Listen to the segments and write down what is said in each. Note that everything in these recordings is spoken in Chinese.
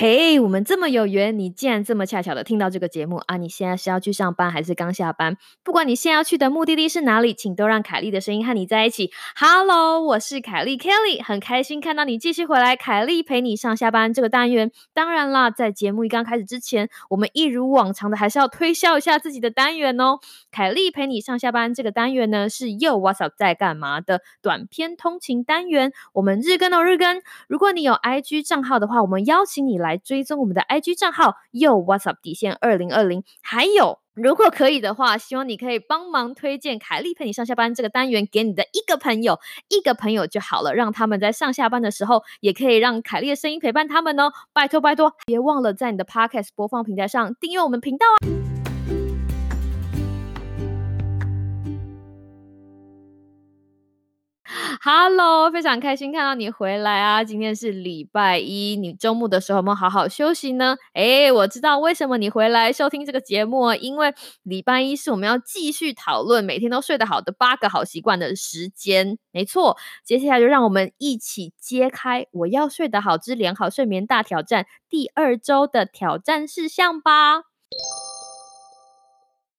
嘿，我们这么有缘，你竟然这么恰巧的听到这个节目啊！你现在是要去上班还是刚下班？不管你现在要去的目的地是哪里，请都让凯莉的声音和你在一起。Hello，我是凯莉 Kelly，很开心看到你继续回来。凯莉陪你上下班这个单元，当然啦，在节目一刚开始之前，我们一如往常的还是要推销一下自己的单元哦。凯莉陪你上下班这个单元呢，是又 What's up 在干嘛的短篇通勤单元。我们日更哦日更，如果你有 IG 账号的话，我们邀请你来。来追踪我们的 IG 账号又 What's Up 底线二零二零，还有如果可以的话，希望你可以帮忙推荐凯莉陪你上下班这个单元给你的一个朋友，一个朋友就好了，让他们在上下班的时候也可以让凯莉的声音陪伴他们哦，拜托拜托，别忘了在你的 Podcast 播放平台上订阅我们频道啊。Hello，非常开心看到你回来啊！今天是礼拜一，你周末的时候有没有好好休息呢？诶，我知道为什么你回来收听这个节目，因为礼拜一是我们要继续讨论每天都睡得好的八个好习惯的时间。没错，接下来就让我们一起揭开“我要睡得好之良好睡眠大挑战”第二周的挑战事项吧。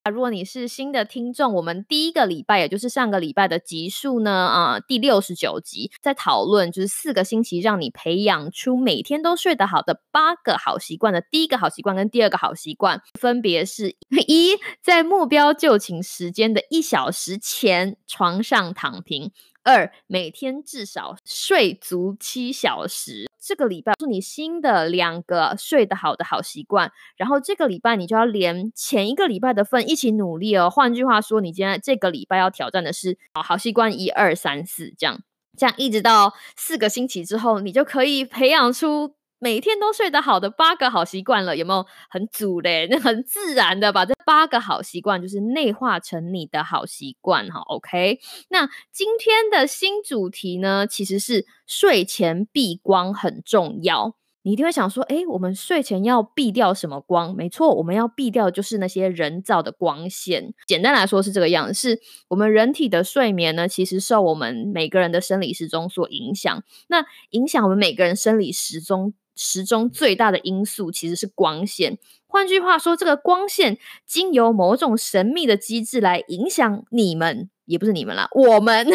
如果你是新的听众，我们第一个礼拜，也就是上个礼拜的集数呢，啊，第六十九集，在讨论就是四个星期让你培养出每天都睡得好的八个好习惯的第一个好习惯跟第二个好习惯，分别是一在目标就寝时间的一小时前床上躺平。二每天至少睡足七小时。这个礼拜是你新的两个睡得好的好习惯，然后这个礼拜你就要连前一个礼拜的份一起努力哦。换句话说，你今天这个礼拜要挑战的是好好习惯一二三四，这样这样一直到四个星期之后，你就可以培养出。每天都睡得好的八个好习惯了，有没有很组嘞？那很自然的把这八个好习惯就是内化成你的好习惯哈。OK，那今天的新主题呢，其实是睡前避光很重要。你一定会想说，哎，我们睡前要避掉什么光？没错，我们要避掉就是那些人造的光线。简单来说是这个样子，是我们人体的睡眠呢，其实受我们每个人的生理时钟所影响。那影响我们每个人生理时钟。时钟最大的因素其实是光线。换句话说，这个光线经由某种神秘的机制来影响你们，也不是你们啦，我们，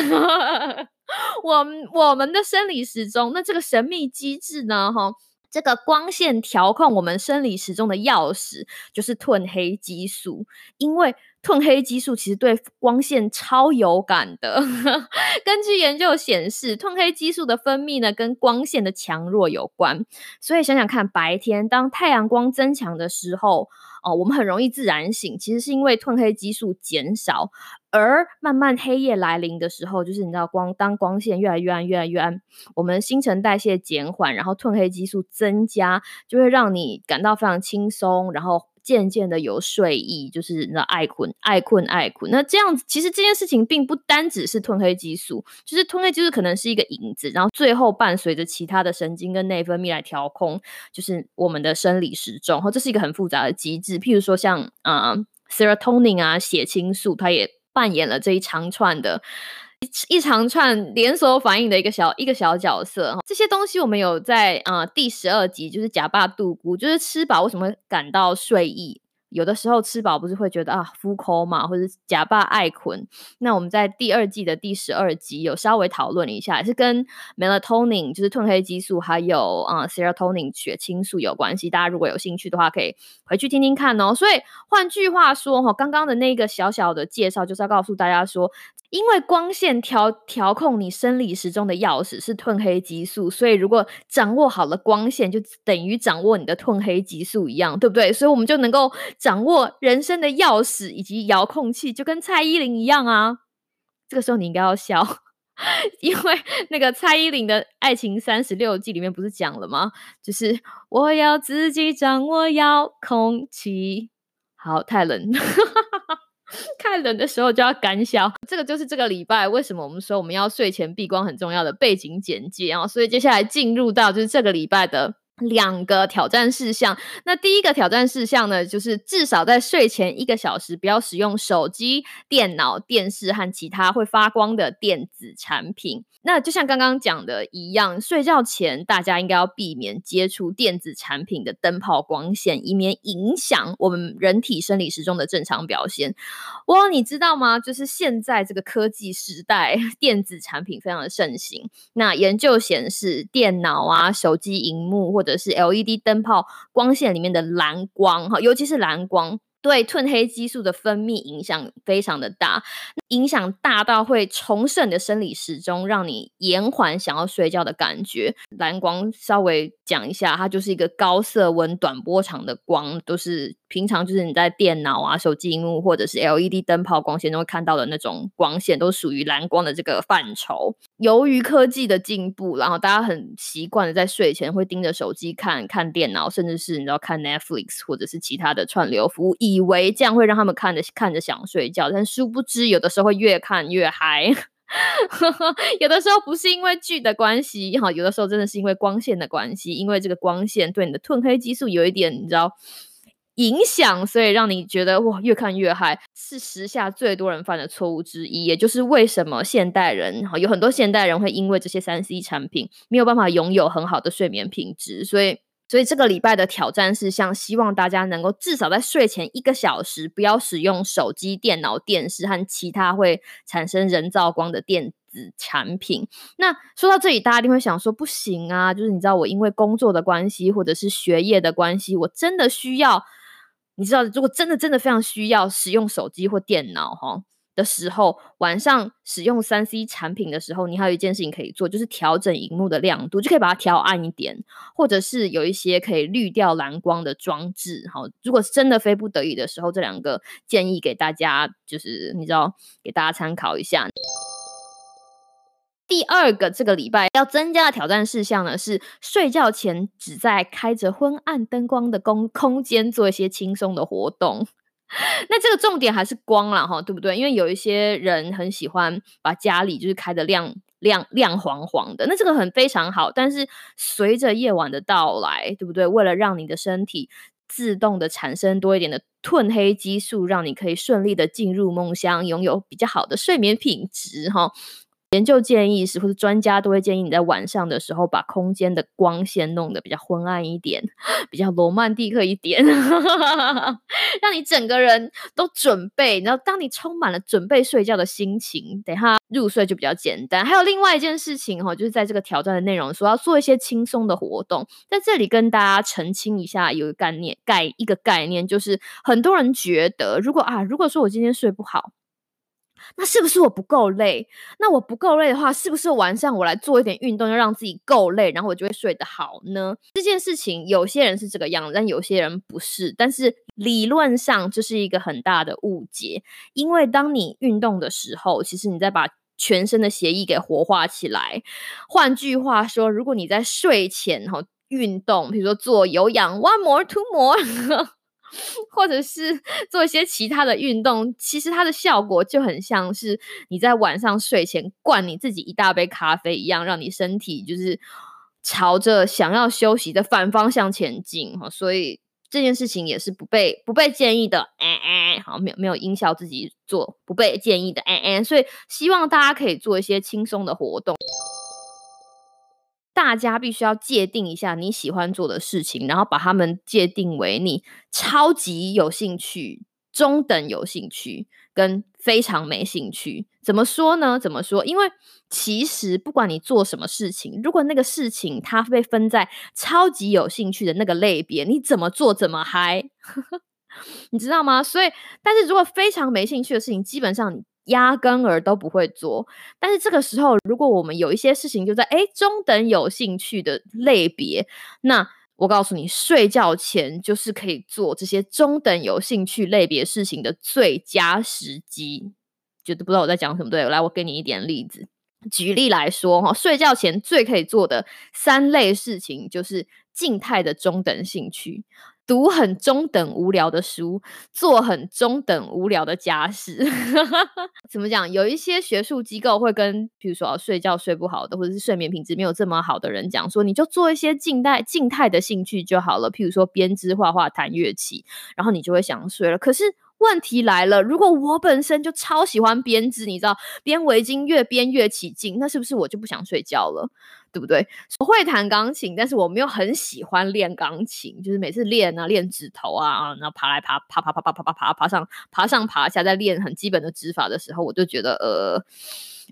我们我们的生理时钟。那这个神秘机制呢？哈，这个光线调控我们生理时钟的钥匙就是褪黑激素，因为。褪黑激素其实对光线超有感的。根据研究显示，褪黑激素的分泌呢跟光线的强弱有关。所以想想看，白天当太阳光增强的时候，哦，我们很容易自然醒，其实是因为褪黑激素减少。而慢慢黑夜来临的时候，就是你知道光当光线越来越暗、越来越暗，我们新陈代谢减缓，然后褪黑激素增加，就会让你感到非常轻松，然后。渐渐的有睡意，就是那爱困、爱困、爱困。那这样子，其实这件事情并不单只是褪黑激素，就是褪黑激素可能是一个影子，然后最后伴随着其他的神经跟内分泌来调控，就是我们的生理时钟。然后这是一个很复杂的机制，譬如说像啊，serotonin 啊，血清素，它也扮演了这一长串的。一长串连锁反应的一个小一个小角色，这些东西我们有在啊第十二集，就是假爸杜姑，就是吃饱为什么感到睡意。有的时候吃饱不是会觉得啊腹口嘛，或者假扮爱困。那我们在第二季的第十二集有稍微讨论一下，是跟 melatonin 就是褪黑激素，还有啊 serotonin 血清素有关系。大家如果有兴趣的话，可以回去听听看哦。所以换句话说，哈，刚刚的那个小小的介绍就是要告诉大家说。因为光线调调控你生理时钟的钥匙是褪黑激素，所以如果掌握好了光线，就等于掌握你的褪黑激素一样，对不对？所以我们就能够掌握人生的钥匙以及遥控器，就跟蔡依林一样啊。这个时候你应该要笑，因为那个蔡依林的《爱情三十六计》里面不是讲了吗？就是我要自己掌握遥控器。好，太冷。看冷的时候就要干消，这个就是这个礼拜为什么我们说我们要睡前避光很重要的背景简介啊。所以接下来进入到就是这个礼拜的两个挑战事项。那第一个挑战事项呢，就是至少在睡前一个小时不要使用手机、电脑、电视和其他会发光的电子产品。那就像刚刚讲的一样，睡觉前大家应该要避免接触电子产品的灯泡光线，以免影响我们人体生理时钟的正常表现。哇，你知道吗？就是现在这个科技时代，电子产品非常的盛行。那研究显示，电脑啊、手机荧幕或或者是 LED 灯泡光线里面的蓝光，哈，尤其是蓝光。对褪黑激素的分泌影响非常的大，影响大到会重设你的生理时钟，让你延缓想要睡觉的感觉。蓝光稍微讲一下，它就是一个高色温、短波长的光，都是平常就是你在电脑啊、手机荧幕或者是 LED 灯泡光线都会看到的那种光线，都属于蓝光的这个范畴。由于科技的进步，然后大家很习惯的在睡前会盯着手机看看电脑，甚至是你知道看 Netflix 或者是其他的串流服务。以为这样会让他们看着看着想睡觉，但殊不知有的时候会越看越嗨。有的时候不是因为剧的关系，哈，有的时候真的是因为光线的关系，因为这个光线对你的褪黑激素有一点你知道影响，所以让你觉得哇越看越嗨，是时下最多人犯的错误之一。也就是为什么现代人哈有很多现代人会因为这些三 C 产品没有办法拥有很好的睡眠品质，所以。所以这个礼拜的挑战是，像希望大家能够至少在睡前一个小时，不要使用手机、电脑、电视和其他会产生人造光的电子产品。那说到这里，大家一定会想说，不行啊，就是你知道，我因为工作的关系，或者是学业的关系，我真的需要，你知道，如果真的真的非常需要使用手机或电脑，哈。的时候，晚上使用三 C 产品的时候，你还有一件事情可以做，就是调整荧幕的亮度，就可以把它调暗一点，或者是有一些可以滤掉蓝光的装置。好，如果是真的非不得已的时候，这两个建议给大家，就是你知道，给大家参考一下。第二个，这个礼拜要增加的挑战事项呢，是睡觉前只在开着昏暗灯光的空空间做一些轻松的活动。那这个重点还是光了哈，对不对？因为有一些人很喜欢把家里就是开的亮亮亮黄黄的，那这个很非常好。但是随着夜晚的到来，对不对？为了让你的身体自动的产生多一点的褪黑激素，让你可以顺利的进入梦乡，拥有比较好的睡眠品质哈。研究建议是，或者专家都会建议你在晚上的时候把空间的光线弄得比较昏暗一点，比较罗曼蒂克一点，让你整个人都准备。然后，当你充满了准备睡觉的心情，等下入睡就比较简单。还有另外一件事情哈，就是在这个挑战的内容说要做一些轻松的活动，在这里跟大家澄清一下，有一个概念概一个概念，就是很多人觉得，如果啊，如果说我今天睡不好。那是不是我不够累？那我不够累的话，是不是晚上我来做一点运动，要让自己够累，然后我就会睡得好呢？这件事情有些人是这个样，但有些人不是。但是理论上这是一个很大的误解，因为当你运动的时候，其实你在把全身的血液给活化起来。换句话说，如果你在睡前哈运动，比如说做有氧，one more two more。或者是 做一些其他的运动，其实它的效果就很像是你在晚上睡前灌你自己一大杯咖啡一样，让你身体就是朝着想要休息的反方向前进哈。所以这件事情也是不被不被建议的，哎哎，好，没有没有音效自己做不被建议的，哎哎，所以希望大家可以做一些轻松的活动。大家必须要界定一下你喜欢做的事情，然后把它们界定为你超级有兴趣、中等有兴趣跟非常没兴趣。怎么说呢？怎么说？因为其实不管你做什么事情，如果那个事情它被分在超级有兴趣的那个类别，你怎么做怎么嗨，你知道吗？所以，但是如果非常没兴趣的事情，基本上你。压根儿都不会做，但是这个时候，如果我们有一些事情就在诶中等有兴趣的类别，那我告诉你，睡觉前就是可以做这些中等有兴趣类别事情的最佳时机。觉得不知道我在讲什么？对，来，我给你一点例子。举例来说，哈，睡觉前最可以做的三类事情就是静态的中等兴趣。读很中等无聊的书，做很中等无聊的家事。怎么讲？有一些学术机构会跟，比如说睡觉睡不好的，或者是睡眠品质没有这么好的人讲说，你就做一些静态静态的兴趣就好了，譬如说编织、画画、弹乐器，然后你就会想睡了。可是问题来了，如果我本身就超喜欢编织，你知道编围巾越编越起劲，那是不是我就不想睡觉了？对不对？我会弹钢琴，但是我没有很喜欢练钢琴，就是每次练啊，练指头啊，然后爬来爬，爬爬爬爬爬爬爬爬上爬上爬下，在练很基本的指法的时候，我就觉得呃，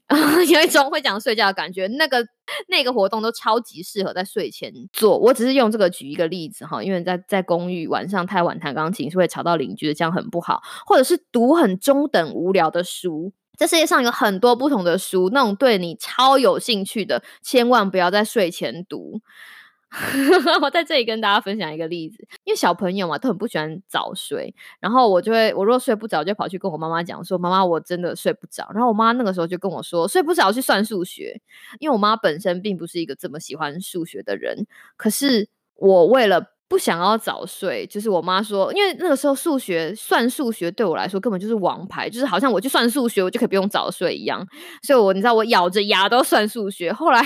有一种会讲睡觉的感觉。那个那个活动都超级适合在睡前做。我只是用这个举一个例子哈，因为在在公寓晚上太晚弹钢琴是会吵到邻居的，这样很不好。或者是读很中等无聊的书。这世界上有很多不同的书，那种对你超有兴趣的，千万不要在睡前读。我在这里跟大家分享一个例子，因为小朋友嘛都很不喜欢早睡，然后我就会，我如果睡不着，就跑去跟我妈妈讲说：“妈妈，我真的睡不着。”然后我妈那个时候就跟我说：“睡不着去算数学。”因为我妈本身并不是一个这么喜欢数学的人，可是我为了。不想要早睡，就是我妈说，因为那个时候数学算数学对我来说根本就是王牌，就是好像我去算数学，我就可以不用早睡一样。所以，我你知道，我咬着牙都算数学。后来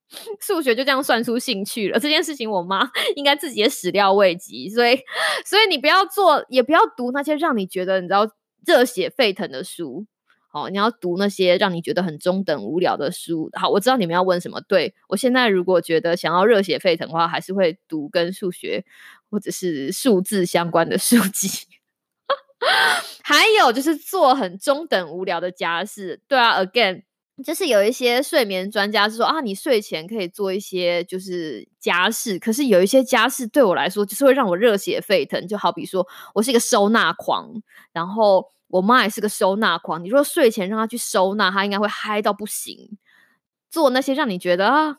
数学就这样算出兴趣了。这件事情，我妈 应该自己也始料未及。所以，所以你不要做，也不要读那些让你觉得你知道热血沸腾的书。好，你要读那些让你觉得很中等无聊的书。好，我知道你们要问什么。对我现在如果觉得想要热血沸腾的话，还是会读跟数学或者是数字相关的书籍。还有就是做很中等无聊的家事。对啊，again，就是有一些睡眠专家是说啊，你睡前可以做一些就是家事。可是有一些家事对我来说，就是会让我热血沸腾。就好比说我是一个收纳狂，然后。我妈也是个收纳狂，你说睡前让她去收纳，她应该会嗨到不行。做那些让你觉得啊，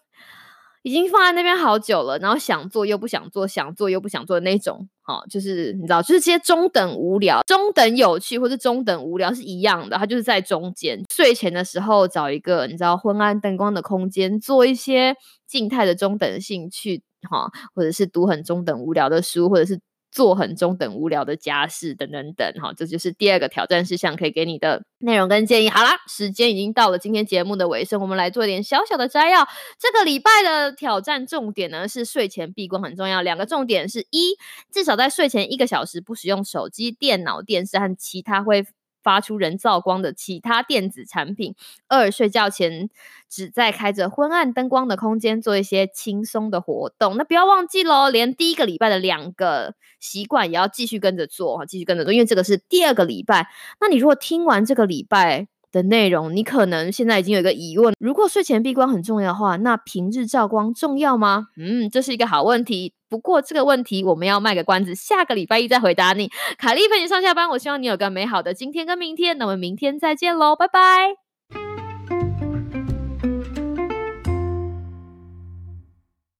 已经放在那边好久了，然后想做又不想做，想做又不想做的那种，好，就是你知道，就是这些中等无聊、中等有趣或者中等无聊是一样的，它就是在中间。睡前的时候找一个你知道昏暗灯光的空间，做一些静态的中等兴趣，哈，或者是读很中等无聊的书，或者是。做很中等无聊的家事等等等，哈，这就是第二个挑战事项可以给你的内容跟建议。好啦，时间已经到了今天节目的尾声，我们来做一点小小的摘要。这个礼拜的挑战重点呢是睡前闭关很重要，两个重点是一，至少在睡前一个小时不使用手机、电脑、电视和其他会。发出人造光的其他电子产品。二，睡觉前只在开着昏暗灯光的空间做一些轻松的活动。那不要忘记喽，连第一个礼拜的两个习惯也要继续跟着做哈，继续跟着做，因为这个是第二个礼拜。那你如果听完这个礼拜的内容，你可能现在已经有一个疑问：如果睡前闭光很重要的话，那平日照光重要吗？嗯，这是一个好问题。不过这个问题我们要卖个关子，下个礼拜一再回答你。卡莉陪你上下班，我希望你有个美好的今天跟明天。那我们明天再见喽，拜拜。